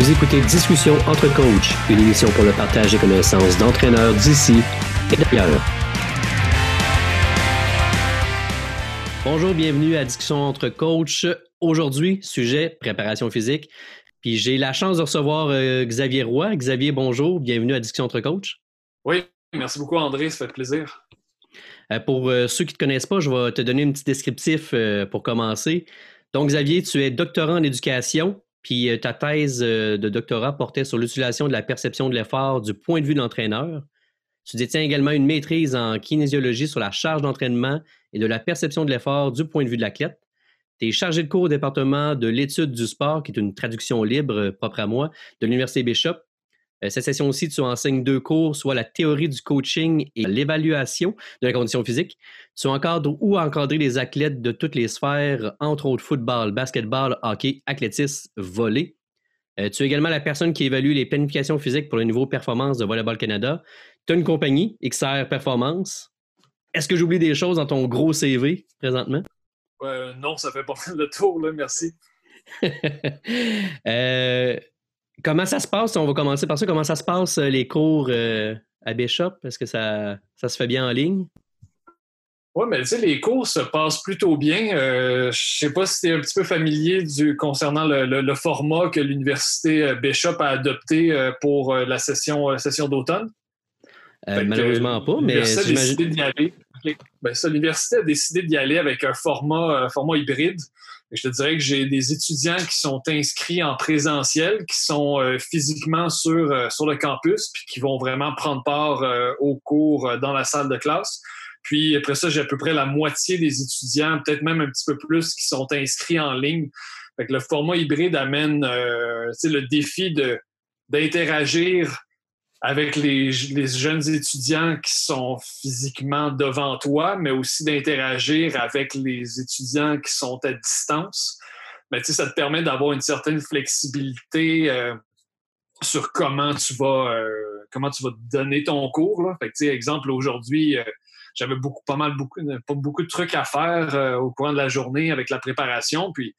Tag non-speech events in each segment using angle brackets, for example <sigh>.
Vous écoutez Discussion entre coachs, une émission pour le partage des connaissances d'entraîneurs d'ici et d'ailleurs. Bonjour, bienvenue à Discussion entre coachs. Aujourd'hui, sujet préparation physique. Puis j'ai la chance de recevoir euh, Xavier Roy. Xavier, bonjour, bienvenue à Discussion entre coachs. Oui, merci beaucoup André, ça fait plaisir. Euh, pour euh, ceux qui ne te connaissent pas, je vais te donner un petit descriptif pour commencer. Donc, Xavier, tu es doctorant en éducation, puis euh, ta thèse euh, de doctorat portait sur l'utilisation de la perception de l'effort du point de vue de l'entraîneur. Tu détiens également une maîtrise en kinésiologie sur la charge d'entraînement et de la perception de l'effort du point de vue de l'athlète. Tu es chargé de cours au département de l'étude du sport, qui est une traduction libre, euh, propre à moi, de l'Université Bishop. Euh, cette session aussi, tu enseignes deux cours, soit la théorie du coaching et l'évaluation de la condition physique. Tu encadres ou encadrer les athlètes de toutes les sphères, entre autres football, basketball, hockey, athlétisme, volley. Euh, tu es également la personne qui évalue les planifications physiques pour le niveau performance de Volleyball Canada. Tu as une compagnie, XR Performance. Est-ce que j'oublie des choses dans ton gros CV présentement? non, ça fait pas <laughs> le tour, là, merci. <laughs> euh, Comment ça se passe? On va commencer par ça. Comment ça se passe, euh, les cours euh, à Bishop? Est-ce que ça, ça se fait bien en ligne? Oui, mais tu sais, les cours se passent plutôt bien. Euh, je sais pas si tu es un petit peu familier du, concernant le, format que l'Université Bishop a adopté pour la session, session d'automne. malheureusement pas, mais ben, L'université a décidé d'y aller avec un format, un format hybride je te dirais que j'ai des étudiants qui sont inscrits en présentiel, qui sont euh, physiquement sur, euh, sur le campus, puis qui vont vraiment prendre part euh, aux cours dans la salle de classe. Puis après ça, j'ai à peu près la moitié des étudiants, peut-être même un petit peu plus, qui sont inscrits en ligne. Fait le format hybride amène le défi de d'interagir avec les, jeunes étudiants qui sont physiquement devant toi, mais aussi d'interagir avec les étudiants qui sont à distance. Mais tu sais, ça te permet d'avoir une certaine flexibilité euh, sur comment tu vas euh, comment tu vas donner ton cours. Là. Fait que, exemple, aujourd'hui, euh, j'avais beaucoup, pas mal beaucoup, pas beaucoup de trucs à faire au courant de la journée avec la préparation. Puis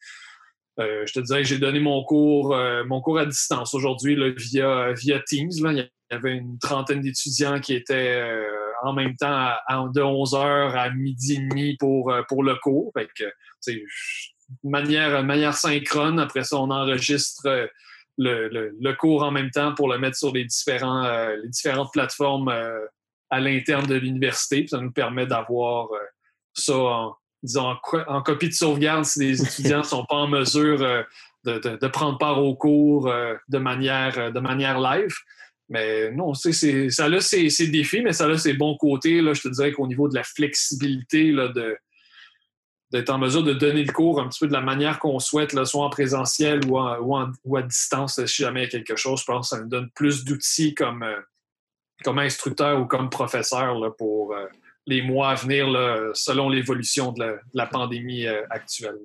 je te disais, j'ai donné mon cours, mon cours à distance aujourd'hui via, via Teams. Là il y avait une trentaine d'étudiants qui étaient euh, en même temps de 11h à midi et demi pour, euh, pour le cours. Fait que, manière, manière synchrone. Après ça, on enregistre euh, le, cours en même temps pour le mettre sur les, différents, les différentes plateformes à l'interne de l'université. Ça nous permet d'avoir ça en, disons, en, copie de sauvegarde si les étudiants ne <laughs> sont pas en mesure de, de, prendre part au cours de, manière, de manière live. Mais non, c'est, ça a ses, défis, mais ça a ses bons côtés. Là, je te dirais qu'au niveau de la flexibilité, là, de, d'être en mesure de donner le cours un petit peu de la manière qu'on souhaite, là, soit en présentiel ou, ou, à distance, si jamais il y a quelque chose, je pense que ça nous donne plus d'outils comme, euh, comme instructeur ou comme professeur là, pour euh, les mois à venir, selon l'évolution de la, pandémie euh, actuelle.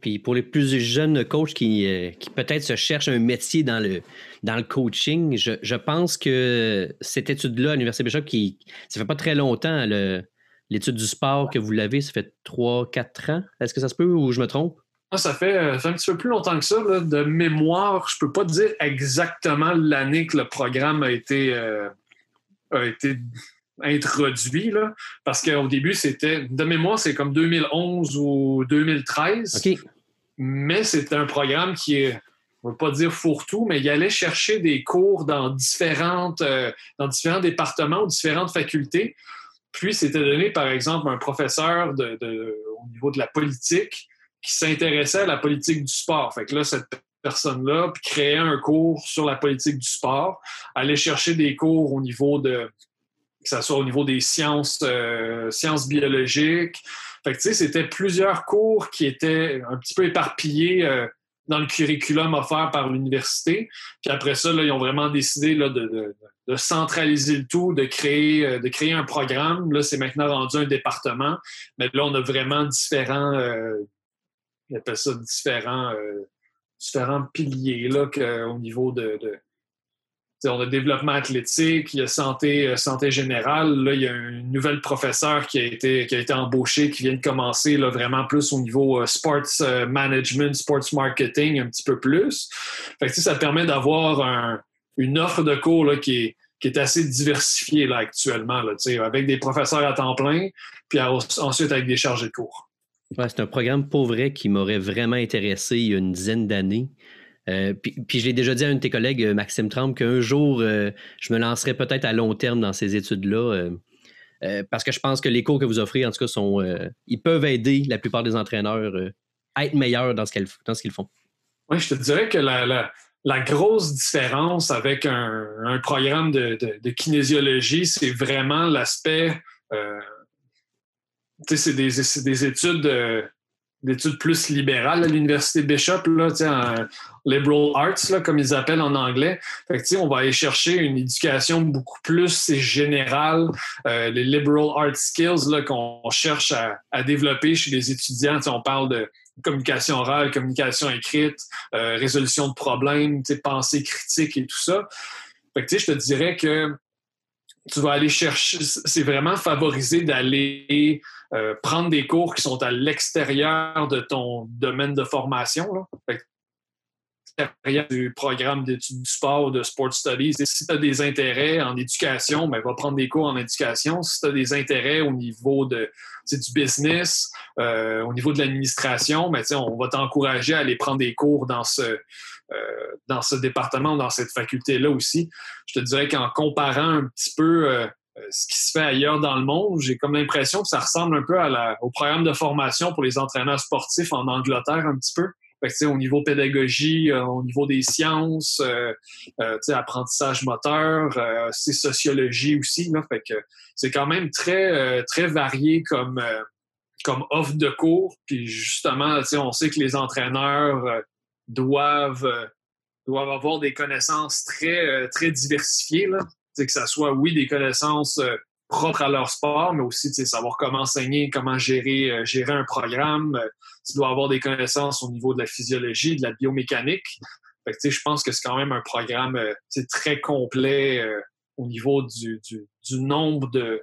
Puis pour les plus jeunes coachs qui, euh, qui peut-être se cherchent un métier dans le, dans le coaching, je, je pense que cette étude-là à l'Université Bishop, qui, ça fait pas très longtemps, l'étude du sport que vous l'avez, ça fait 3-4 ans. Est-ce que ça se peut ou je me trompe? Ah, ça, fait, un petit peu plus longtemps que ça. De mémoire, je peux pas te dire exactement l'année que le programme a été, euh, a été introduit, là, parce qu'au début, c'était, de mémoire, c'est comme 2011 ou 2013. Mais c'était un programme qui est, on ne va pas dire fourre-tout, mais il allait chercher des cours dans, différentes, euh, dans différents départements ou différentes facultés. Puis, c'était donné, par exemple, un professeur de, au niveau de la politique qui s'intéressait à la politique du sport. Fait que là, cette personne-là créait un cours sur la politique du sport, allait chercher des cours au niveau de que ce soit au niveau des sciences, euh, sciences biologiques. Fait que, c'était plusieurs cours qui étaient un petit peu éparpillés euh, dans le curriculum offert par l'université. Puis après ça, là, ils ont vraiment décidé là, de, centraliser le tout, de créer, euh, de créer un programme. Là, c'est maintenant rendu un département. Mais là, on a vraiment différents, on appelle ça différents, différents piliers là, au niveau de on a développement athlétique, il y a santé, euh, santé générale. Là, il y a une nouvelle professeure qui a été, qui a été embauchée, qui vient de commencer là, vraiment plus au niveau euh, sports euh, management, sports marketing, un petit peu plus. Fait ça permet d'avoir une offre de cours là, qui, est, qui est assez diversifiée là, actuellement, là, avec des professeurs à temps plein, puis ensuite avec des chargés de cours. c'est un programme pour vrai qui m'aurait vraiment intéressé il y a une dizaine d'années. Euh, puis, puis, je l'ai déjà dit à un de tes collègues, euh, Maxime Trump, qu'un jour, euh, je me lancerai peut-être à long terme dans ces études-là. parce que je pense que les cours que vous offrez, en tout cas, ils peuvent aider la plupart des entraîneurs à être meilleurs dans ce qu'ils, font. Oui, je te dirais que la, grosse différence avec un, programme de, kinésiologie, c'est vraiment l'aspect. tu sais, c'est des, études d'études plus libérales à l'université Bishop, là, en liberal arts, là, comme ils appellent en anglais. Fait que, on va aller chercher une éducation beaucoup plus générale, euh, les liberal arts skills qu'on cherche à, développer chez les étudiants. on parle de communication orale, communication écrite, euh, résolution de problèmes, pensée critique et tout ça. Fait que, je te dirais que tu vas aller chercher, c'est vraiment favoriser d'aller euh, prendre des cours qui sont à l'extérieur de ton domaine de formation. Là. l'extérieur du programme d'études du sport, de sport studies. si tu as des intérêts en éducation, ben, va prendre des cours en éducation. Si tu as des intérêts au niveau de, du business, euh, au niveau de l'administration, ben, on va t'encourager à aller prendre des cours dans ce, dans ce département, dans cette faculté-là aussi. Je te dirais qu'en comparant un petit peu euh, ce qui se fait ailleurs dans le monde. J'ai comme l'impression que ça ressemble un peu au programme de formation pour les entraîneurs sportifs en Angleterre un petit peu. au niveau pédagogie, euh, au niveau des sciences, euh, apprentissage moteur, c'est sociologie aussi. fait que c'est quand même très, très varié comme, comme offre de cours. Puis justement, on sait que les entraîneurs doivent, doivent avoir des connaissances très, très diversifiées. Là que ça soit, oui, des connaissances euh, propres à leur sport, mais aussi savoir comment enseigner, comment gérer, euh, gérer un programme. Euh, tu dois avoir des connaissances au niveau de la physiologie, de la biomécanique. Fait je pense que c'est quand même un programme très complet au niveau du, du, nombre de,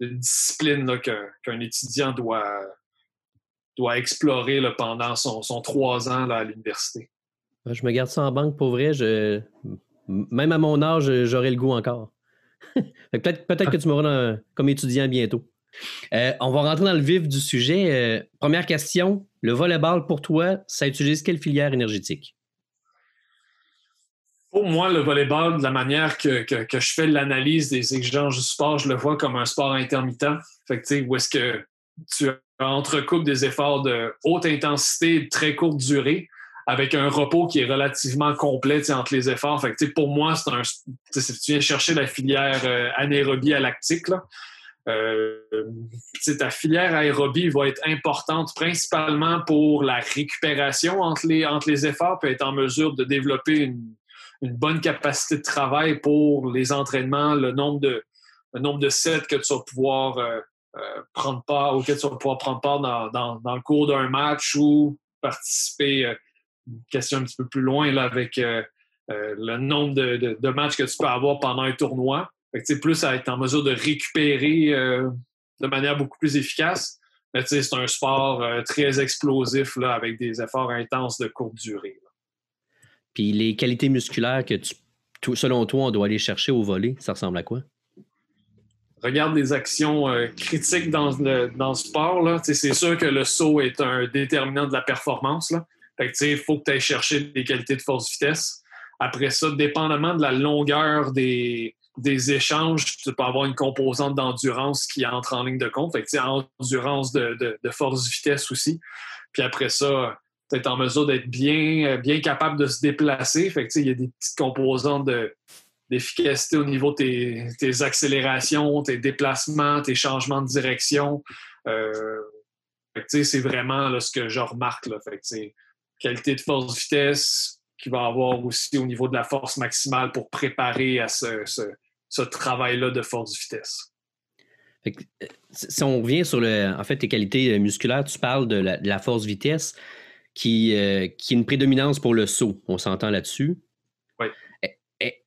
disciplines qu'un étudiant doit, doit explorer pendant son, son, trois ans à l'université. Je me garde ça en banque pour vrai. Je, même à mon âge, j'aurai le goût encore. <laughs> peut-être peut que tu m'auras comme étudiant bientôt. Euh, on va rentrer dans le vif du sujet. Euh, première question, le volleyball pour toi, ça utilise quelle filière énergétique? Pour moi, le volleyball, de la manière que, je fais l'analyse des exigences du sport, je le vois comme un sport intermittent. Fait où est-ce que tu entrecoupes des efforts de haute intensité et de très courte durée avec un repos qui est relativement complet entre les efforts. Fait que, pour moi, c'est un. Si tu viens chercher la filière euh, anaérobie à lactique, euh, ta filière aérobie va être importante principalement pour la récupération entre les, entre les efforts, puis être en mesure de développer une, bonne capacité de travail pour les entraînements, le nombre de, le nombre de sets que tu vas pouvoir euh, prendre part, auquel tu vas pouvoir prendre part dans, dans le cours d'un match ou participer une question un petit peu plus loin là, avec euh, euh, le nombre de, matchs que tu peux avoir pendant un tournoi. Fait plus à être en mesure de récupérer euh, de manière beaucoup plus efficace. c'est un sport très explosif là, avec des efforts intenses de courte durée. Puis les qualités musculaires que tu, selon toi, on doit aller chercher au volet, ça ressemble à quoi? Regarde des actions critiques dans le, dans sport, c'est sûr que le saut est un déterminant de la performance. Là. Il faut que tu ailles chercher des qualités de force-vitesse. Après ça, dépendamment de la longueur des, échanges, tu peux avoir une composante d'endurance qui entre en ligne de compte. Fait endurance de, force-vitesse aussi. Puis après ça, tu es en mesure d'être bien, bien capable de se déplacer. Il y a des petites composantes d'efficacité au niveau de tes, accélérations, tes déplacements, tes changements de direction. Euh, c'est vraiment ce que je remarque. Là. Fait qualité de force-vitesse qu'il va avoir aussi au niveau de la force maximale pour préparer à ce, travail-là de force-vitesse. Si on revient sur le, en fait, tes qualités euh, musculaires, tu parles de la, force-vitesse qui, euh, qui est une prédominance pour le saut. On s'entend là-dessus. Oui.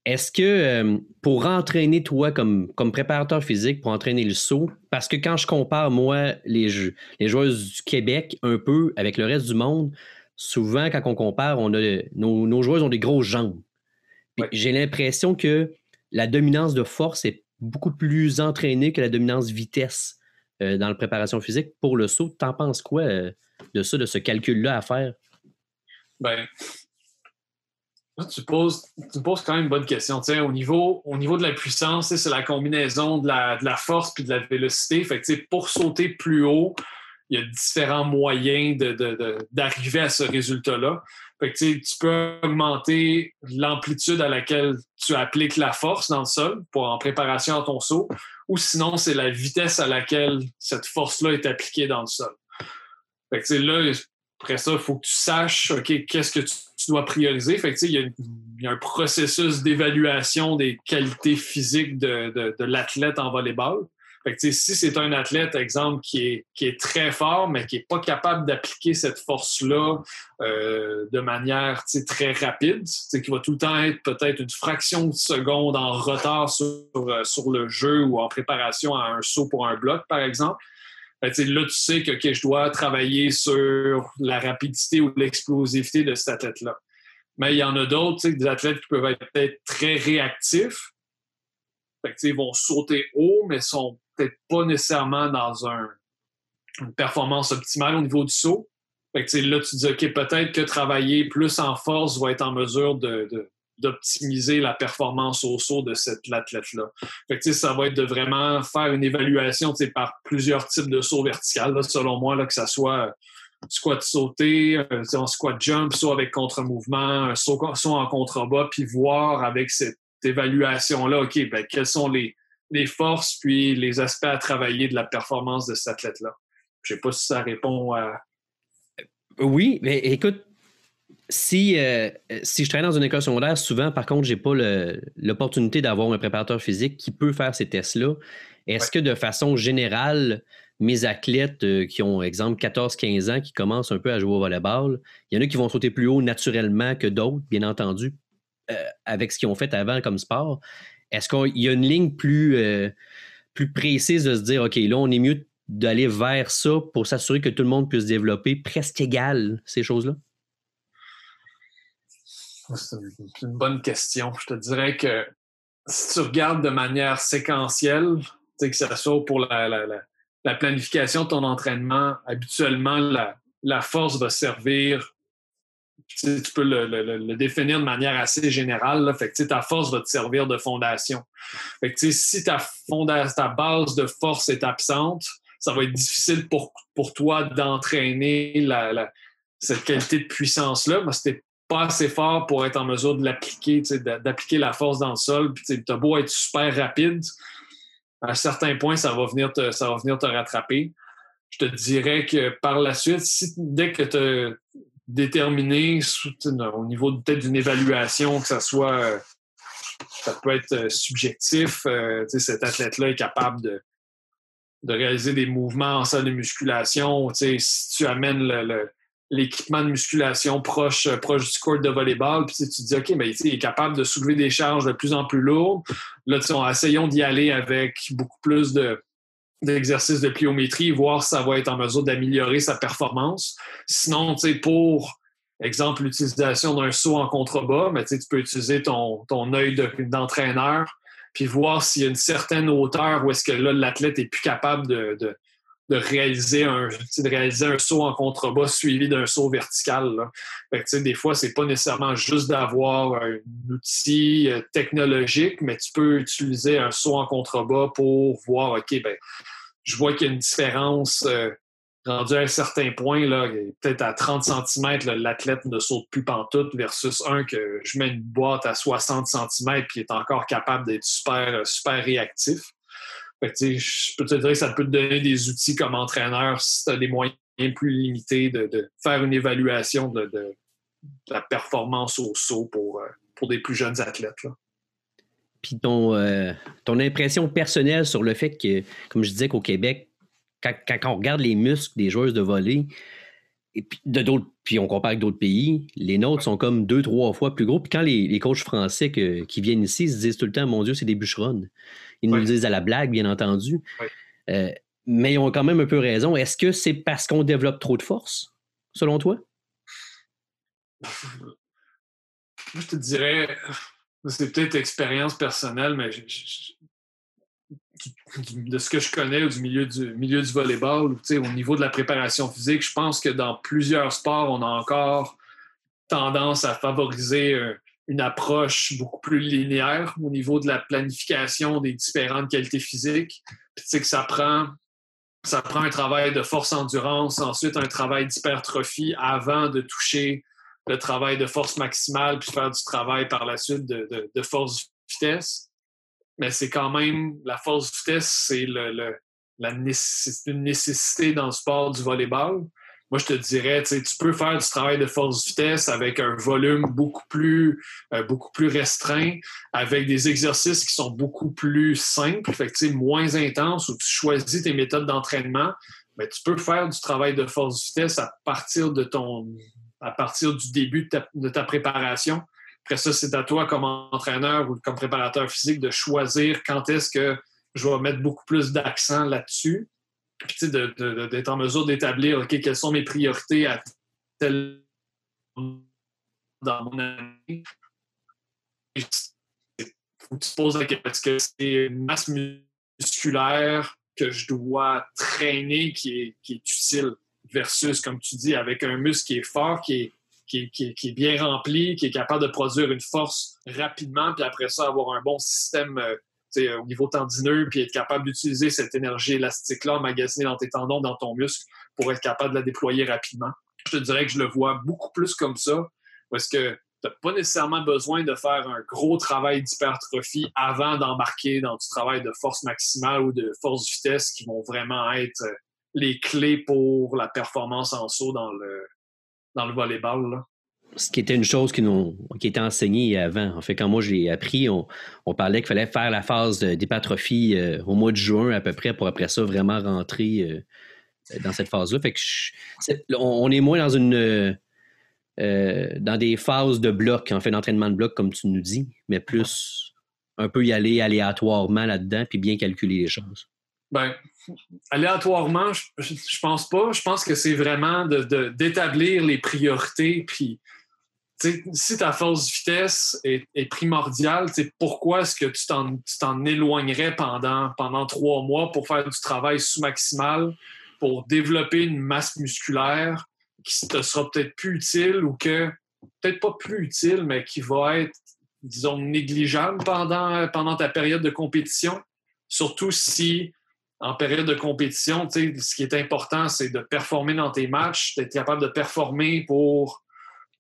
Est-ce que euh, pour entraîner toi comme, comme préparateur physique, pour entraîner le saut, parce que quand je compare moi les, les joueuses du Québec un peu avec le reste du monde, souvent quand on compare, on a, nos, nos joueuses ont des grosses jambes. J'ai l'impression que la dominance de force est beaucoup plus entraînée que la dominance vitesse euh, dans la préparation physique pour le saut. T'en penses quoi euh, de ça, de ce calcul-là à faire? Ben, tu poses, tu poses quand même une bonne question. au, niveau, au niveau de la puissance, c'est la combinaison de la, de la force puis de la vélocité. Fait pour sauter plus haut, il y a différents moyens d'arriver à ce résultat-là. Fait tu peux augmenter l'amplitude à laquelle tu appliques la force dans le sol pour en préparation à ton saut, ou sinon, c'est la vitesse à laquelle cette force-là est appliquée dans le sol. Fait là, après ça, il faut que tu saches, qu'est-ce que tu, dois prioriser. Fait que, il, y a, un processus d'évaluation des qualités physiques de, de l'athlète en volleyball si c'est un athlète, exemple, qui est, qui est très fort, mais qui n'est pas capable d'appliquer cette force-là euh, de manière très rapide, qui va tout le temps être peut-être une fraction de seconde en retard sur, euh, sur le jeu ou en préparation à un saut pour un bloc, par exemple, ben, là, tu sais que je dois travailler sur la rapidité ou l'explosivité de cet athlète-là. Mais il y en a d'autres, des athlètes qui peuvent être peut-être très réactifs. ils vont sauter haut, mais sont peut-être pas nécessairement dans une performance optimale au niveau du saut. là, tu dis, OK, peut-être que travailler plus en force va être en mesure d'optimiser la performance au saut de cet athlète-là. ça va être de vraiment faire une évaluation par plusieurs types de sauts verticales, selon moi, là, que ce soit squat sauté, un euh, squat jump, saut avec contre-mouvement, un saut, en contrebas, puis voir avec cette évaluation-là, OK, ben, quels sont les, les forces puis les aspects à travailler de la performance de cet athlète-là. Je ne sais pas si ça répond à. Oui, mais écoute, si, euh, si je travaille dans une école secondaire, souvent, par contre, je n'ai pas l'opportunité d'avoir un préparateur physique qui peut faire ces tests-là. Est-ce que de façon générale, mes athlètes euh, qui ont, exemple, 14-15 ans, qui commencent un peu à jouer au volleyball, il y en a qui vont sauter plus haut naturellement que d'autres, bien entendu, euh, avec ce qu'ils ont fait avant comme sport. Est-ce qu'il y a une ligne plus, euh, plus précise de se dire, OK, là, on est mieux d'aller vers ça pour s'assurer que tout le monde puisse développer presque égal ces choses-là? C'est une bonne question. Je te dirais que si tu regardes de manière séquentielle, que ce soit pour la, planification de ton entraînement, habituellement, la, la force va servir tu, peux le, définir de manière assez générale. Fait que, ta force va te servir de fondation. Fait que, si ta, ta base de force est absente, ça va être difficile pour, pour toi d'entraîner cette qualité de puissance-là parce que tu pas assez fort pour être en mesure de l'appliquer, d'appliquer la force dans le sol. Tu as beau être super rapide, à un certain point, ça va venir te, ça va venir te rattraper. Je te dirais que par la suite, dès que tu déterminer au niveau peut-être d'une évaluation, que ça soit, euh, ça peut être euh, subjectif, euh, cet athlète-là est capable de, réaliser des mouvements en salle de musculation. Si tu amènes l'équipement de musculation proche, proche du court de volleyball, puis tu te dis, OK, il est capable de soulever des charges de plus en plus lourdes. Là, essayons d'y aller avec beaucoup plus de, d'exercices de pliométrie, voir si ça va être en mesure d'améliorer sa performance. Sinon, pour exemple, l'utilisation d'un saut en contrebas, mais tu peux utiliser ton, ton œil d'entraîneur, puis voir s'il y a une certaine hauteur où est-ce que là, l'athlète est plus capable de, réaliser un, de réaliser un saut en contrebas suivi d'un saut vertical. Fait des fois, c'est pas nécessairement juste d'avoir un outil euh, technologique, mais tu peux utiliser un saut en contrebas pour voir, OK, ben, je vois qu'il y a une différence euh, rendue à un certain point, là, peut-être à 30 cm, l'athlète ne saute plus pantoute versus un que je mets une boîte à 60 cm et est encore capable d'être super, super réactif. Je peux te dire que ça peut te donner des outils comme entraîneur si tu as des moyens plus limités de, faire une évaluation de, la performance au saut pour, euh, des plus jeunes athlètes. Puis ton, euh, ton impression personnelle sur le fait que, comme je disais qu'au Québec, quand, on regarde les muscles des joueuses de volley, et puis, de d'autres, puis on compare avec d'autres pays, les nôtres sont comme deux, trois fois plus gros. Puis quand les, les coachs français qui viennent ici se disent tout le temps, mon Dieu, c'est des bûcherons. Ils nous le disent à la blague, bien entendu. Euh, mais ils ont quand même un peu raison. Est-ce que c'est parce qu'on développe trop de force, selon toi? Moi, je te dirais, c'est peut-être expérience personnelle, mais de ce que je connais du milieu du, milieu du volleyball, au niveau de la préparation physique, je pense que dans plusieurs sports, on a encore tendance à favoriser euh, une approche beaucoup plus linéaire au niveau de la planification des différentes qualités physiques. Puis, que ça prend, ça prend un travail de force-endurance, ensuite un travail d'hypertrophie avant de toucher le travail de force maximale, puis faire du travail par la suite de, de, force vitesse. Mais c'est quand même, la force vitesse, c'est le, la une nécessité dans le sport du volleyball. Moi, je te dirais, tu peux faire du travail de force vitesse avec un volume beaucoup plus, euh, beaucoup plus restreint, avec des exercices qui sont beaucoup plus simples, fait moins intenses, où tu choisis tes méthodes d'entraînement. Mais tu peux faire du travail de force vitesse à partir de ton à partir du début de ta, préparation. Après ça, c'est à toi comme entraîneur ou comme préparateur physique de choisir quand est-ce que je vais mettre beaucoup plus d'accent là-dessus. D'être en mesure d'établir quelles sont mes priorités à tel dans mon année. Faut que tu poses la question est-ce que c'est une masse musculaire que je dois traîner qui est, qui est utile? versus, comme tu dis, avec un muscle qui est fort, qui est, qui, est bien rempli, qui est capable de produire une force rapidement, puis après ça, avoir un bon système euh, au niveau tendineux, puis être capable d'utiliser cette énergie élastique-là magasinée dans tes tendons, dans ton muscle, pour être capable de la déployer rapidement. Je te dirais que je le vois beaucoup plus comme ça, parce que tu n'as pas nécessairement besoin de faire un gros travail d'hypertrophie avant d'embarquer dans du travail de force maximale ou de force vitesse qui vont vraiment être euh, les clés pour la performance en saut dans le, dans le volleyball. Ce qui était une chose qui, nous, qui était enseignée avant. En fait, quand moi j'ai appris, on, parlait qu'il fallait faire la phase d'hypertrophie euh, au mois de juin à peu près pour après ça vraiment rentrer euh, dans cette phase-là. Fait que on, est moins dans une euh, dans des phases de bloc, en fait, d'entraînement de bloc, comme tu nous dis, mais plus un peu y aller aléatoirement là-dedans puis bien calculer les choses. Ben, aléatoirement, je, je, pense pas. Je pense que c'est vraiment d'établir de, les priorités. Puis, si ta force vitesse est, est primordiale, pourquoi est-ce que tu t'en éloignerais pendant, pendant trois mois pour faire du travail sous-maximal, pour développer une masse musculaire qui te sera peut-être plus utile ou que, peut-être pas plus utile, mais qui va être, disons, négligeable pendant, pendant ta période de compétition? Surtout si en période de compétition, ce qui est important, c'est de performer dans tes matchs, d'être capable de performer pour,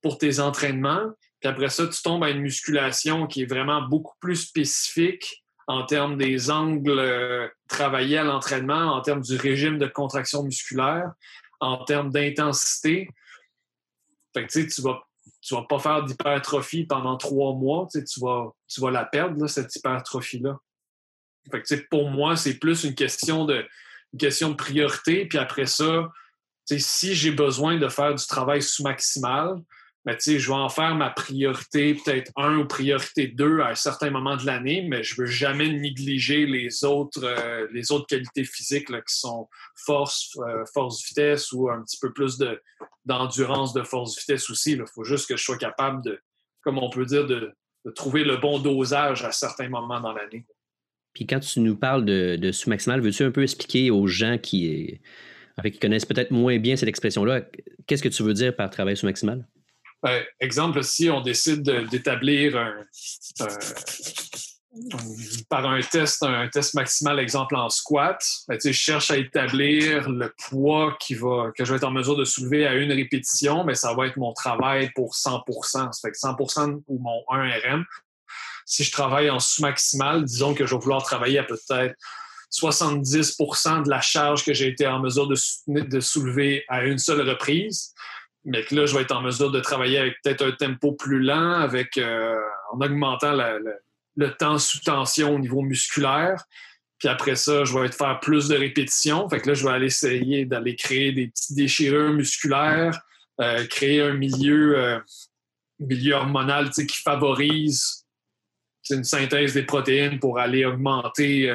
pour tes entraînements. Puis après ça, tu tombes à une musculation qui est vraiment beaucoup plus spécifique en termes des angles euh, travaillés à l'entraînement, en termes du régime de contraction musculaire, en termes d'intensité. Fait que tu vas tu vas pas faire d'hypertrophie pendant trois mois, tu vas, tu vas la perdre, cette hypertrophie-là pour moi, c'est plus une question de, question de priorité. Puis après ça, si j'ai besoin de faire du travail sous-maximal, je vais en faire ma priorité, peut-être un ou priorité deux à un certain moment de l'année, mais je ne veux jamais négliger les autres, euh, les autres qualités physiques qui sont force, euh, force vitesse ou un petit peu plus d'endurance de, force vitesse aussi. Il faut juste que je sois capable de, comme on peut dire, de trouver le bon dosage à certains moments dans l'année. Puis quand tu nous parles de, sous-maximal, veux-tu un peu expliquer aux gens qui, qui connaissent peut-être moins bien cette expression-là, qu'est-ce que tu veux dire par travail sous-maximal? Ben, exemple, si on décide d'établir un, par un test, un test maximal, exemple en squat, ben, je cherche à établir le poids qui va, que je vais être en mesure de soulever à une répétition, mais ça va être mon travail pour 100% Ça fait que 100% ou mon 1 RM. Si je travaille en sous-maximal, disons que je vais vouloir travailler à peut-être 70% de la charge que j'ai été en mesure de, soulever à une seule reprise. Mais que là, je vais être en mesure de travailler avec peut-être un tempo plus lent, avec, euh, en augmentant le temps sous tension au niveau musculaire. Puis après ça, je vais faire plus de répétitions. Fait que là, je vais aller essayer d'aller créer des petites déchirures musculaires, euh, créer un milieu, euh, milieu hormonal qui favorise une synthèse des protéines pour aller augmenter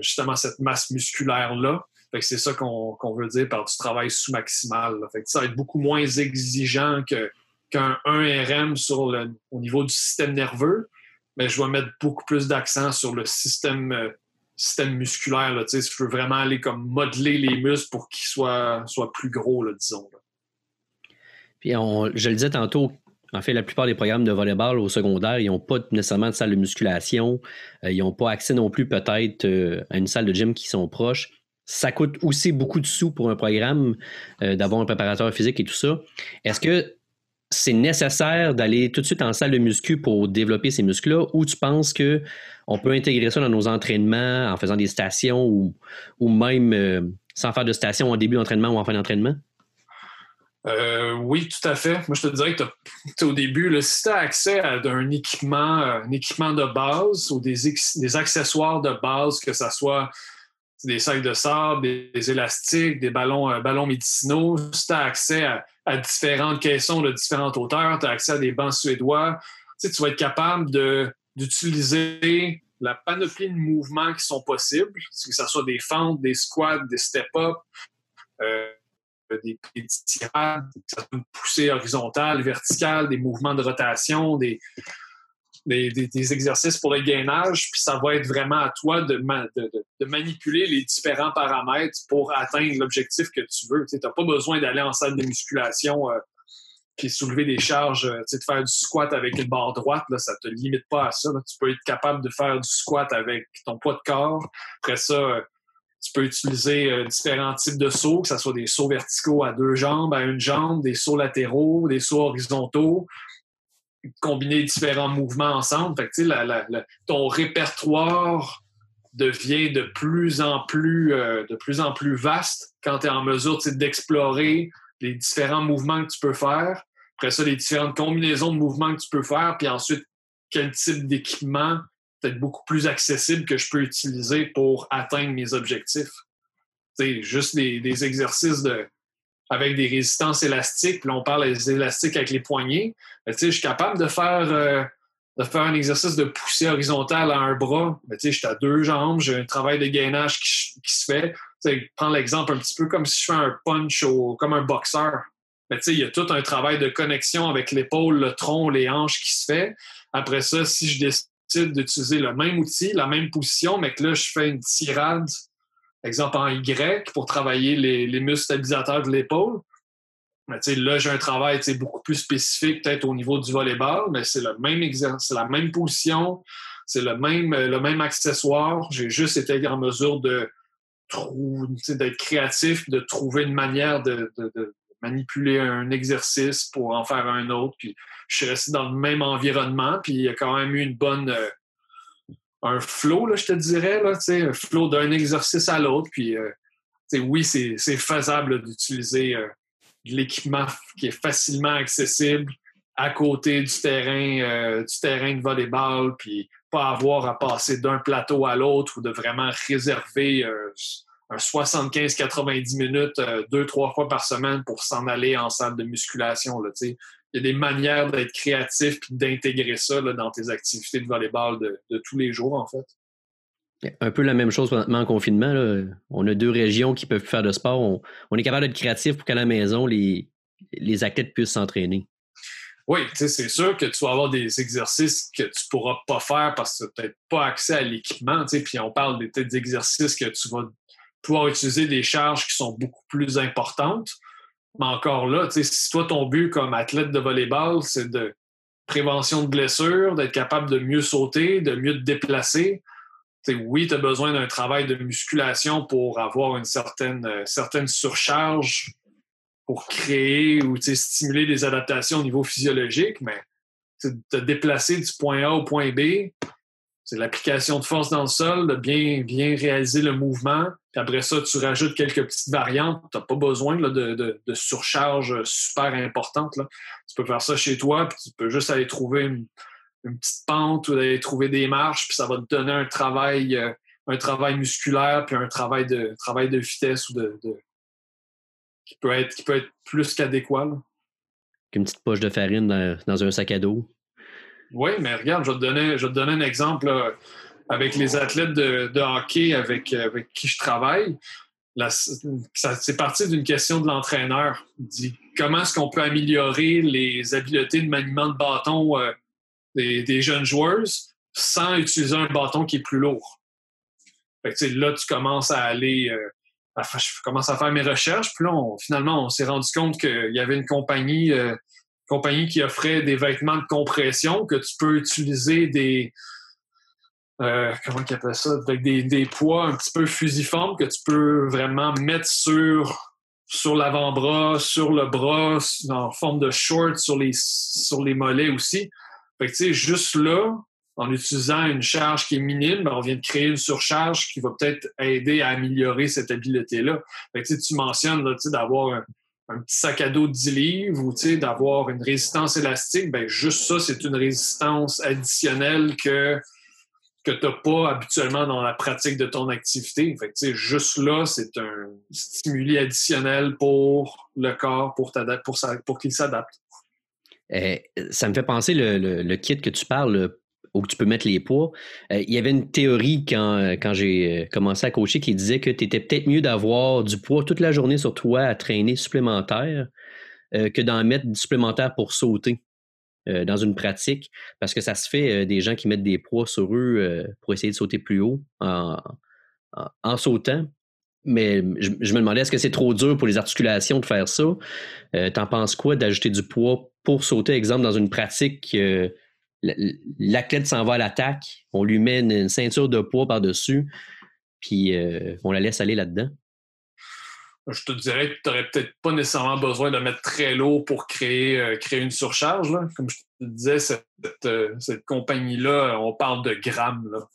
justement cette masse musculaire-là. Fait que c'est ça qu'on veut dire par du travail sous-maximal. Ça va être beaucoup moins exigeant qu'un 1RM sur le, au niveau du système nerveux, mais je vais mettre beaucoup plus d'accent sur le système système musculaire. Là, je veux vraiment aller comme modeler les muscles pour qu'ils soient, soient plus gros, disons. Puis on, je le disais tantôt, en fait, la plupart des programmes de volleyball au secondaire, ils n'ont pas nécessairement de salle de musculation. Euh, ils n'ont pas accès non plus peut-être euh, à une salle de gym qui sont proches. Ça coûte aussi beaucoup de sous pour un programme euh, d'avoir un préparateur physique et tout ça. Est-ce que c'est nécessaire d'aller tout de suite en salle de muscu pour développer ces muscles-là ou tu penses qu'on peut intégrer ça dans nos entraînements en faisant des stations ou, ou même euh, sans faire de station en début d'entraînement ou en fin d'entraînement? Euh, oui, tout à fait. Moi, je te dirais que au début, si tu as accès à un équipement, un équipement de base ou des, des accessoires de base, que ce soit des sacs de sable, des, élastiques, des ballons, ballons médicinaux, si tu as accès à, différentes caissons de différentes hauteurs, tu as accès à des bancs suédois. Tu, vas être capable d'utiliser la panoplie de mouvements qui sont possibles, que ce soit des fentes, des squats, des step-up, euh, des, des tirades, que ce soit une des mouvements de rotation, des, des, exercices pour le gainage, puis ça va être vraiment à toi de, manipuler les différents paramètres pour atteindre l'objectif que tu veux. Tu n'as pas besoin d'aller en salle de musculation euh, puis soulever des charges, euh, de faire du squat avec une barre droite, là, ça te limite pas à ça. Tu peux être capable de faire du squat avec ton poids de corps. Après ça, euh, tu peux utiliser différents types de sauts, que ce soit des sauts verticaux à deux jambes, à une jambe, des sauts latéraux, des sauts horizontaux combiner différents mouvements ensemble. ton répertoire devient de plus en plus, euh, de plus, en plus vaste quand tu es en mesure d'explorer les différents mouvements que tu peux faire. Après ça, les différentes combinaisons de mouvements que tu peux faire, puis ensuite, quel type d'équipement peut-être beaucoup plus accessible que je peux utiliser pour atteindre mes objectifs. C'est juste des exercices de, avec des résistances élastiques, puis on parle des élastiques avec les poignets, ben, je suis capable de faire, euh, de faire un exercice de poussée horizontale à un bras. Ben, je suis à deux jambes, j'ai un travail de gainage qui, se fait. prends l'exemple un petit peu comme si je fais un punch comme un boxeur. Ben, il y a tout un travail de connexion avec l'épaule, le tronc, les hanches qui se fait. Après ça, si je décide d'utiliser le même outil, la même position, mais que là, je fais une tirade exemple en Y pour travailler les, muscles stabilisateurs de l'épaule. là, j'ai un travail beaucoup plus spécifique, peut-être au niveau du volleyball, mais c'est le même exercice, la même position, c'est le même, le même accessoire. J'ai juste été en mesure de d'être créatif, de trouver une manière de, manipuler un exercice pour en faire un autre. Puis je suis resté dans le même environnement, puis il y a quand même eu une bonne, euh, un flow, là, je te dirais, là, un flow d'un exercice à l'autre. Puis, euh, oui, c'est faisable d'utiliser euh, de l'équipement qui est facilement accessible à côté du terrain, euh, du terrain de volleyball, puis pas avoir à passer d'un plateau à l'autre ou de vraiment réserver un 75-90 minutes deux, trois fois par semaine pour s'en aller en salle de musculation. Là, il y a des manières d'être créatif et d'intégrer ça dans tes activités de volleyball de, tous les jours, en fait? Un peu la même chose en confinement. On a deux régions qui peuvent faire de sport. On, est capable d'être créatif pour qu'à la maison, les, les athlètes puissent s'entraîner. Oui, c'est sûr que tu vas avoir des exercices que tu ne pourras pas faire parce que tu n'as peut-être pas accès à l'équipement. Puis on parle des exercices que tu vas pouvoir utiliser des charges qui sont beaucoup plus importantes. Mais encore là, si toi, ton but comme athlète de volleyball, c'est de prévention de blessures, d'être capable de mieux sauter, de mieux te déplacer, oui, tu as besoin d'un travail de musculation pour avoir une certaine, euh, surcharge pour créer ou stimuler des adaptations au niveau physiologique, mais te déplacer du point A au point B, c'est l'application de force dans le sol, de bien réaliser le mouvement. Puis après ça, tu rajoutes quelques petites variantes. Tu n'as pas besoin de, surcharge super importante. Tu peux faire ça chez toi, puis tu peux juste aller trouver une, petite pente ou aller trouver des marches, puis ça va te donner un travail, euh, un travail musculaire puis un travail de, travail de vitesse ou de, qui, peut être, qui peut être plus qu'adéquat. Une petite poche de farine dans, un sac à dos. Oui, mais regarde, je vais te donner, je te donner un exemple avec les athlètes de, hockey avec, avec qui je travaille. C'est parti d'une question de l'entraîneur. dit comment est-ce qu'on peut améliorer les habiletés de maniement de bâton euh, des, jeunes joueurs sans utiliser un bâton qui est plus lourd? là, tu commences à aller. Euh, je commence à faire mes recherches. Puis là, finalement, on s'est rendu compte qu'il y avait une compagnie, euh, compagnie qui offrait des vêtements de compression que tu peux utiliser des. Euh, comment ils appellent ça? Avec des, poids un petit peu fusiformes que tu peux vraiment mettre sur, sur l'avant-bras, sur le bras, en forme de short, sur les, sur les mollets aussi. Fait que, tu sais, juste là, en utilisant une charge qui est minime, ben, on vient de créer une surcharge qui va peut-être aider à améliorer cette habileté-là. Fait que, tu mentionnes d'avoir un, petit sac à dos de 10 livres ou d'avoir une résistance élastique. Ben, juste ça, c'est une résistance additionnelle que que tu n'as pas habituellement dans la pratique de ton activité. Fait juste là, c'est un stimuli additionnel pour le corps, pour, pour, pour qu'il s'adapte. Eh, ça me fait penser le, kit que tu parles où tu peux mettre les poids. Euh, il y avait une théorie quand, quand j'ai euh, commencé à coacher qui disait que tu étais peut-être mieux d'avoir du poids toute la journée sur toi à traîner supplémentaire euh, que d'en mettre du supplémentaire pour sauter dans une pratique parce que ça se fait des gens qui mettent des poids sur eux pour essayer de sauter plus haut en, en sautant mais je, me demandais, est-ce que c'est trop dur pour les articulations de faire ça? Euh, T'en penses quoi d'ajouter du poids pour sauter, exemple, dans une pratique, euh, l'athlète s'en va à l'attaque, on lui met une, ceinture de poids par-dessus, puis euh, on la laisse aller là-dedans? Je te dirais que tu n'aurais peut-être pas nécessairement besoin de mettre très lourd pour créer, euh, créer une surcharge. Comme je te disais, cette, euh, compagnie-là, on parle de grammes. Là.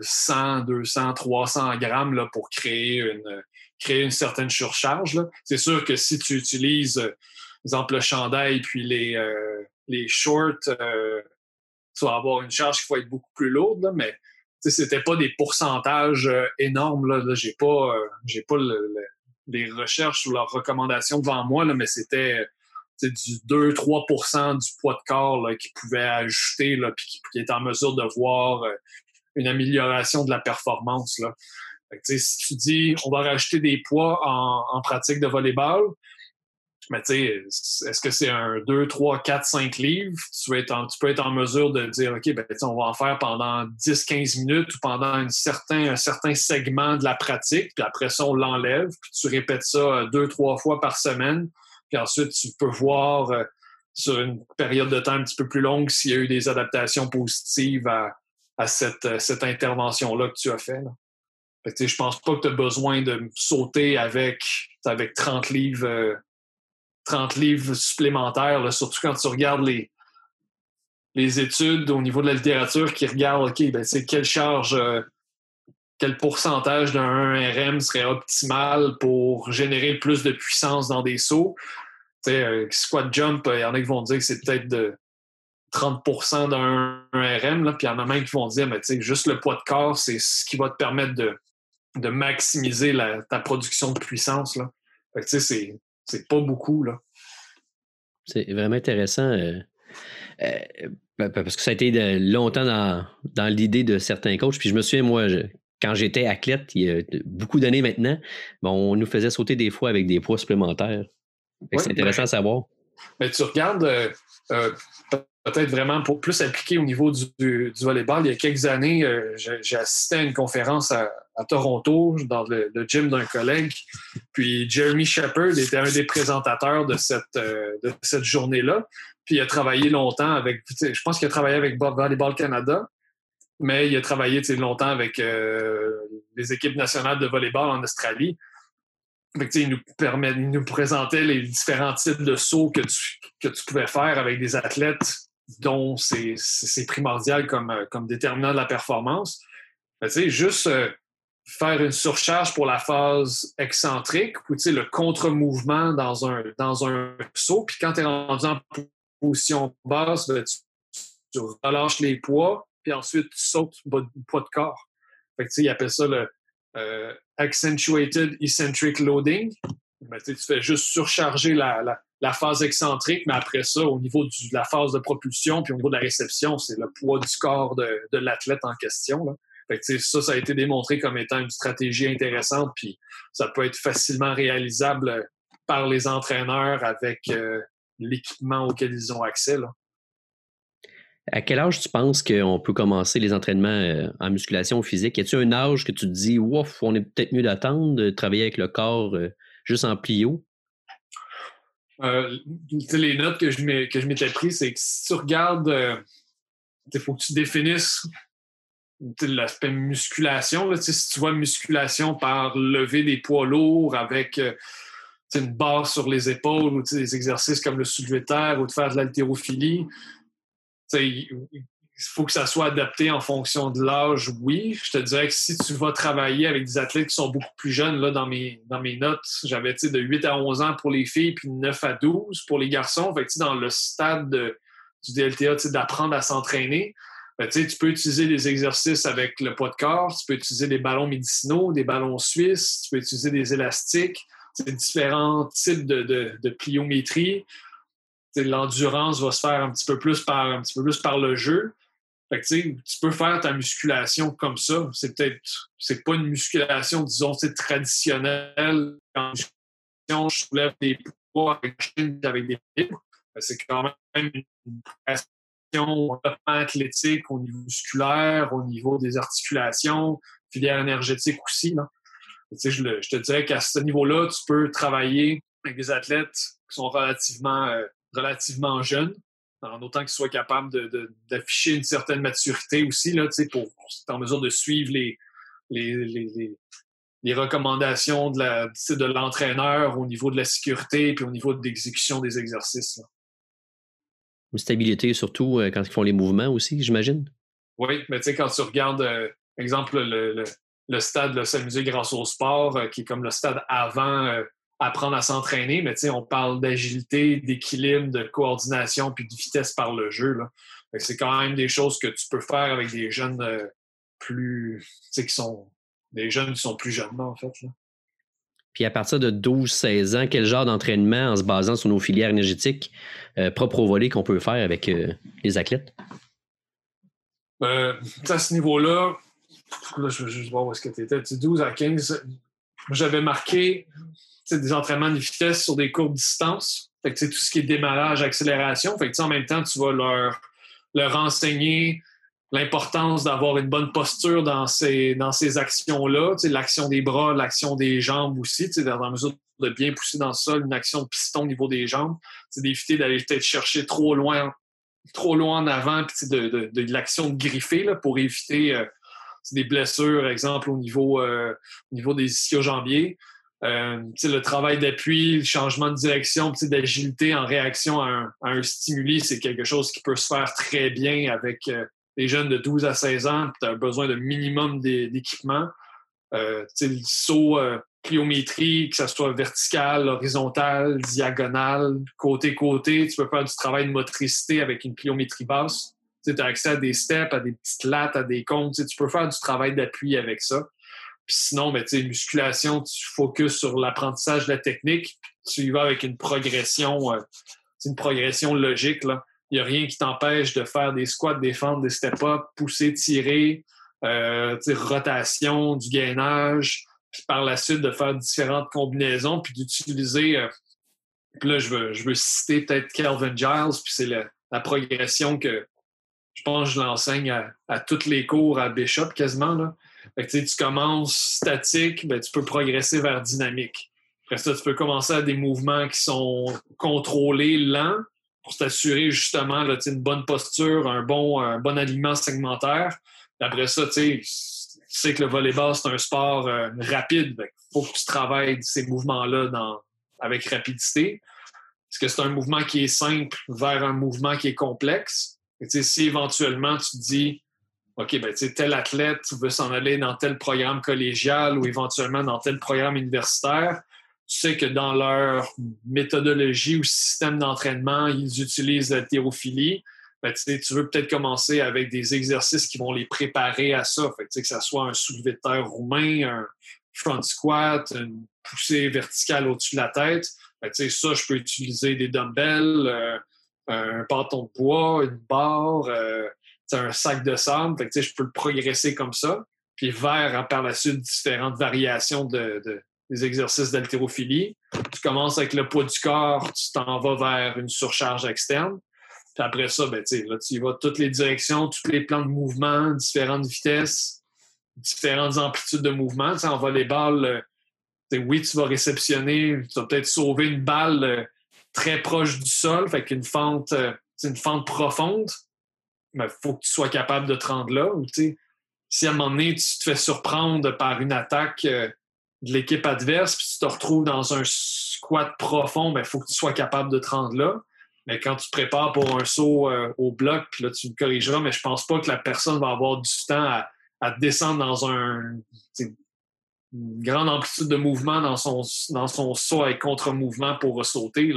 100, 200, 300 grammes là, pour créer une, créer une certaine surcharge. C'est sûr que si tu utilises, par exemple, le chandail puis les, euh, les shorts, tu vas avoir une charge qui va être beaucoup plus lourde, là, mais c'était pas des pourcentages énormes. Là, j'ai pas, j'ai pas le des recherches ou leurs recommandations devant moi, là, mais c'était du 2-3% du poids de corps qu'ils pouvaient ajouter puis qui, est en mesure de voir euh, une amélioration de la performance. Là. si tu dis on va rajouter des poids en, en pratique de volleyball, mais tu sais, est-ce que c'est un 2, 3, 4, 5 livres? Tu, peux être en mesure de dire, OK, ben, on va en faire pendant 10, 15 minutes ou pendant un certain, un certain segment de la pratique, puis après ça, on l'enlève, puis tu répètes ça euh, deux, trois fois par semaine, puis ensuite, tu peux voir euh, sur une période de temps un petit peu plus longue s'il y a eu des adaptations positives à, cette, euh, cette intervention-là que tu as fait. Là. Fait je pense pas que tu as besoin de sauter avec, avec 30 livres 30 livres supplémentaires, surtout quand tu regardes les, les études au niveau de la littérature qui regardent, OK, ben, quelle charge, euh, quel pourcentage d'un RM serait optimal pour générer plus de puissance dans des sauts. Euh, squat jump, il y en a qui vont dire que c'est peut-être de 30% d'un RM, puis il y en a même qui vont dire, mais juste le poids de corps, c'est ce qui va te permettre de, de maximiser ta production de puissance. Là. c'est c'est pas beaucoup, là. C'est vraiment intéressant. Euh, euh, parce que ça a été longtemps dans, l'idée de certains coachs. Puis je me souviens, moi, quand j'étais athlète, il y a beaucoup d'années maintenant, on nous faisait sauter des fois avec des poids supplémentaires. c'est intéressant à savoir. Mais tu regardes, euh, peut-être vraiment pour plus appliqué au niveau du, du, volleyball. Il y a quelques années, euh, j'ai assisté à une conférence à, Toronto dans le, gym d'un collègue. Puis Jeremy Shepard était un des présentateurs de cette, euh, de cette journée-là. Puis il a travaillé longtemps avec, je pense qu'il a travaillé avec Volleyball Canada, mais il a travaillé longtemps avec euh, les équipes nationales de volleyball en Australie. il, nous il nous présentait les différents types de sauts que tu, que tu pouvais faire avec des athlètes dont c'est primordial comme, euh, comme déterminant de la performance. Ben, juste euh, faire une surcharge pour la phase excentrique ou le contre-mouvement dans un, saut. Puis quand tu es rendu en position basse, ben, tu, relâches les poids, puis ensuite tu sautes le poids de corps. Fait que, ils appellent ça le euh, accentuated eccentric loading. Tu fais juste surcharger la, phase excentrique, mais après ça, au niveau de la phase de propulsion, puis au niveau de la réception, c'est le poids du corps de, de l'athlète en question. Là. Ça, ça a été démontré comme étant une stratégie intéressante, puis ça peut être facilement réalisable par les entraîneurs avec euh, l'équipement auquel ils ont accès. À quel âge tu penses qu'on peut commencer les entraînements euh, en musculation physique? Y a-t-il un âge que tu te dis, ouf, on est peut-être mieux d'attendre, de travailler avec le corps euh, juste en plio? Les notes que je m'étais prises, c'est que si tu regardes, il faut que tu définisses l'aspect musculation. si tu vois musculation par lever des poids lourds avec euh, une barre sur les épaules ou des exercices comme le soulevé de terre ou de faire de l'haltérophilie, il faut que ça soit adapté en fonction de l'âge, oui. Je te dirais que si tu vas travailler avec des athlètes qui sont beaucoup plus jeunes, là, dans mes, dans mes notes, j'avais de 8 à 11 ans pour les filles, puis 9 à 12 pour les garçons. Fait dans le stade du DLTA, d'apprendre à s'entraîner, ben, tu peux utiliser des exercices avec le poids de corps, tu peux utiliser des ballons médicinaux, des ballons suisses, tu peux utiliser des élastiques, différents types de, de, de pliométrie. L'endurance va se faire un petit peu plus par, un petit peu plus par le jeu. Tu peux faire ta musculation comme ça. C'est peut-être c'est pas une musculation, disons, traditionnelle. Quand je soulève des poids avec des fibres, ben, c'est quand même une athlétique, au niveau musculaire, au niveau des articulations, filière énergétique aussi. Je, te dirais qu'à ce niveau-là, tu peux travailler avec des athlètes qui sont relativement, euh, relativement jeunes, en autant qu'ils soient capables d'afficher une certaine maturité aussi, là, pour, être en mesure de suivre les, les, recommandations de l'entraîneur au niveau de la sécurité et au niveau de l'exécution des exercices. Une stabilité surtout euh, quand ils font les mouvements aussi, j'imagine. Oui, mais tu sais, quand tu regardes, euh, exemple, le, le, stade, le s'amuser grâce au sport, euh, qui est comme le stade avant apprendre à s'entraîner, mais tu sais, on parle d'agilité, d'équilibre, de coordination, puis de vitesse par le jeu. C'est quand même des choses que tu peux faire avec des jeunes plus, tu sais, qui sont des jeunes qui sont plus jeunes, en fait. Là. Puis à partir de 12-16 ans, quel genre d'entraînement en se basant sur nos filières énergétiques euh, propres au volet qu'on peut faire avec euh, les athlètes? Euh, à ce niveau-là, là, je veux juste voir où est-ce que tu étais. 12 à 15, j'avais marqué des entraînements de vitesse sur des courtes distances. Fait que, tout ce qui est démarrage, accélération. Fait que, en même temps, tu vas leur, leur enseigner l'importance d'avoir une bonne posture dans ces, dans ces actions-là, l'action des bras, l'action des jambes aussi, dans la mesure de bien pousser dans le sol, une action de piston au niveau des jambes, d'éviter d'aller peut-être chercher trop loin, trop loin en avant, puis de, de, l'action de griffer là, pour éviter euh, des blessures, exemple au niveau, euh, au niveau des ischio-jambiers. Euh, le travail d'appui, le changement de direction, d'agilité en réaction à un, à stimuli, c'est quelque chose qui peut se faire très bien avec les jeunes de 12 à 16 ans, tu as besoin d'un minimum d'équipement. Euh, le saut euh, pliométrie, que ce soit vertical, horizontal, diagonal, côté-côté, tu peux faire du travail de motricité avec une pliométrie basse. Tu as accès à des steps, à des petites lattes, à des comptes. Tu peux faire du travail d'appui avec ça. Puis sinon, ben, musculation, tu focuses sur l'apprentissage de la technique. Tu y vas avec une progression, euh, une progression logique. Il n'y a rien qui t'empêche de faire des squats, des fentes, des step-up, pousser, tirer, euh, rotation, du gainage, puis par la suite de faire différentes combinaisons, puis d'utiliser. Euh, puis là, je veux, je veux citer peut-être Calvin Giles, puis c'est la, progression que je pense que je l'enseigne à, à tous les cours à Bishop quasiment. Tu commences statique, ben, tu peux progresser vers dynamique. Après ça, tu peux commencer à des mouvements qui sont contrôlés, lents, pour t'assurer justement une bonne posture, un bon, un bon alignement segmentaire. après ça, tu sais que le volleyball, c'est un sport euh, rapide. Il faut que tu travailles ces mouvements-là avec rapidité. Est-ce que c'est un mouvement qui est simple vers un mouvement qui est complexe? Et, si éventuellement tu te dis, OK, ben, tel athlète veut s'en aller dans tel programme collégial ou éventuellement dans tel programme universitaire, tu sais que dans leur méthodologie ou système d'entraînement, ils utilisent la thérophilie. ben, tu veux peut-être commencer avec des exercices qui vont les préparer à ça. Fait que ça soit un soulevé de terre roumain, un front squat, une poussée verticale au-dessus de la tête. Ben, ça, je peux utiliser des dumbbells, euh, un bâton de bois, une barre, euh, un sac de sable. Fait que, je peux le progresser comme ça. Puis vers, par la suite, différentes variations de, des exercices d'haltérophilie. Tu commences avec le poids du corps, tu t'en vas vers une surcharge externe. Puis après ça, ben, tu y vas toutes les directions, tous les plans de mouvement, différentes vitesses, différentes amplitudes de mouvement. Tu sais, les balles, oui, tu vas réceptionner, tu vas peut-être sauver une balle euh, très proche du sol, fait qu'une fente, euh, une fente profonde, il faut que tu sois capable de te rendre là. si à un moment donné, tu te fais surprendre par une attaque euh, de l'équipe adverse, puis tu te retrouves dans un squat profond, il ben, faut que tu sois capable de te rendre là. Mais quand tu te prépares pour un saut au bloc, là, tu me corrigeras, mais je pense pas que la personne va avoir du temps à, descendre dans un, une grande amplitude de mouvement dans son, saut avec contre-mouvement pour sauter.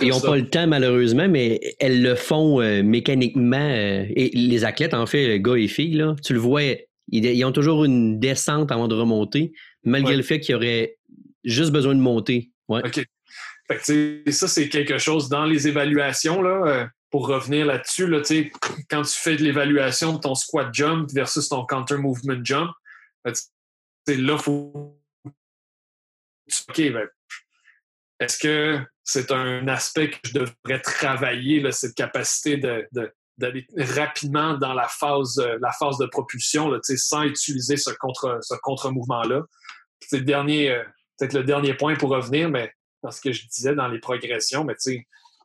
Ils n'ont pas le temps, malheureusement, mais elles le font euh, mécaniquement. Euh, et les athlètes, en fait, gars et filles, là, tu le vois, ils, ont toujours une descente avant de remonter, malgré le fait qu'ils auraient juste besoin de monter. Ouais. OK. ça, c'est quelque chose dans les évaluations, là, euh, pour revenir là-dessus, là, quand tu fais de l'évaluation de ton squat jump versus ton counter movement jump, là, faut. OK, ben, est-ce que c'est un aspect que je devrais travailler, cette capacité d'aller rapidement dans la phase, la phase de propulsion là, sans utiliser ce contre ce contre-mouvement-là. C'est le dernier, euh, peut-être le dernier point pour revenir, mais dans ce que je disais dans les progressions, mais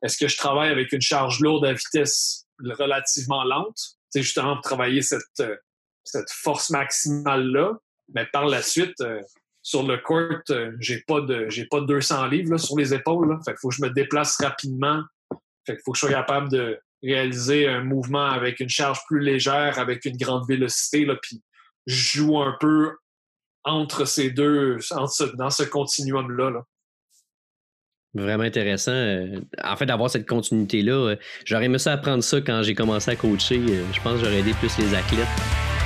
est-ce que je travaille avec une charge lourde à vitesse relativement lente, justement pour travailler cette, euh, cette force maximale-là, mais par la suite, euh, sur le court, euh, j'ai pas de j'ai pas 200 livres sur les épaules. Fait faut que je me déplace rapidement. Fait faut que je sois capable de réaliser un mouvement avec une charge plus légère, avec une grande vélocité. Là, puis je joue un peu entre ces deux, dans ce continuum-là. Là. Vraiment intéressant. Euh, en fait, d'avoir cette continuité-là. J'aurais aimé ça apprendre ça quand j'ai commencé à coacher. Je pense que j'aurais aidé plus les athlètes.